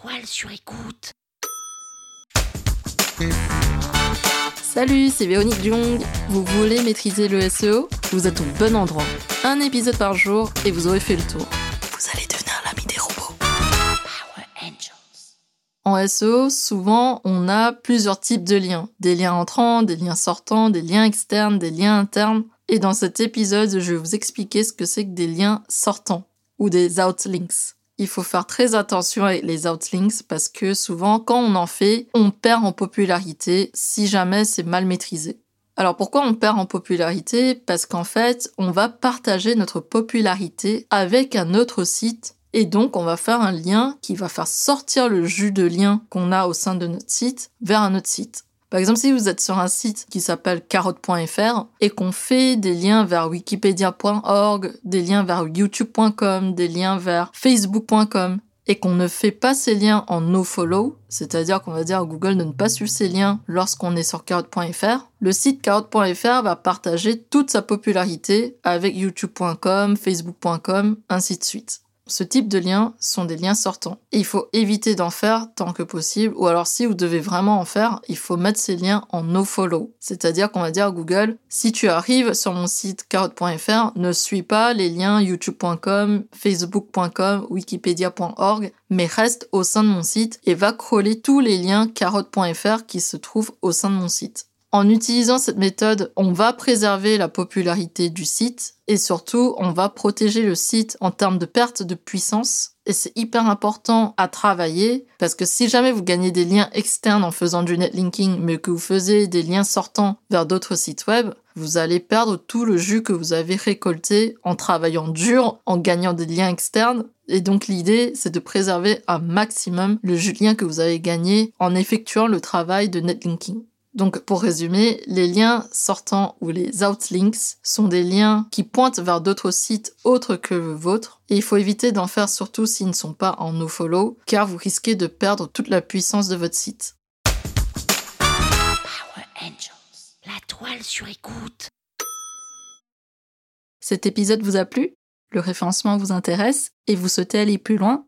toile sur écoute. Salut, c'est Véronique Jung. Vous voulez maîtriser le SEO Vous êtes au bon endroit. Un épisode par jour et vous aurez fait le tour. Vous allez devenir l'ami des robots. Power Angels. En SEO, souvent, on a plusieurs types de liens. Des liens entrants, des liens sortants, des liens externes, des liens internes. Et dans cet épisode, je vais vous expliquer ce que c'est que des liens sortants ou des outlinks. Il faut faire très attention avec les outlinks parce que souvent, quand on en fait, on perd en popularité si jamais c'est mal maîtrisé. Alors pourquoi on perd en popularité? Parce qu'en fait, on va partager notre popularité avec un autre site et donc on va faire un lien qui va faire sortir le jus de lien qu'on a au sein de notre site vers un autre site. Par exemple, si vous êtes sur un site qui s'appelle carotte.fr et qu'on fait des liens vers wikipedia.org, des liens vers youtube.com, des liens vers facebook.com, et qu'on ne fait pas ces liens en nofollow, c'est-à-dire qu'on va dire à Google de ne pas suivre ces liens lorsqu'on est sur carotte.fr, le site carotte.fr va partager toute sa popularité avec youtube.com, facebook.com, ainsi de suite. Ce type de liens sont des liens sortants. Et il faut éviter d'en faire tant que possible, ou alors si vous devez vraiment en faire, il faut mettre ces liens en no-follow. C'est-à-dire qu'on va dire à Google, si tu arrives sur mon site carotte.fr, ne suis pas les liens youtube.com, facebook.com, wikipedia.org, mais reste au sein de mon site et va crawler tous les liens carotte.fr qui se trouvent au sein de mon site. En utilisant cette méthode, on va préserver la popularité du site et surtout, on va protéger le site en termes de perte de puissance. Et c'est hyper important à travailler parce que si jamais vous gagnez des liens externes en faisant du netlinking, mais que vous faisiez des liens sortants vers d'autres sites web, vous allez perdre tout le jus que vous avez récolté en travaillant dur, en gagnant des liens externes. Et donc l'idée, c'est de préserver un maximum le jus de lien que vous avez gagné en effectuant le travail de netlinking. Donc pour résumer, les liens sortants ou les outlinks sont des liens qui pointent vers d'autres sites autres que le vôtre et il faut éviter d'en faire surtout s'ils ne sont pas en nofollow car vous risquez de perdre toute la puissance de votre site. Power Angels. La toile sur écoute. Cet épisode vous a plu? Le référencement vous intéresse? Et vous souhaitez aller plus loin?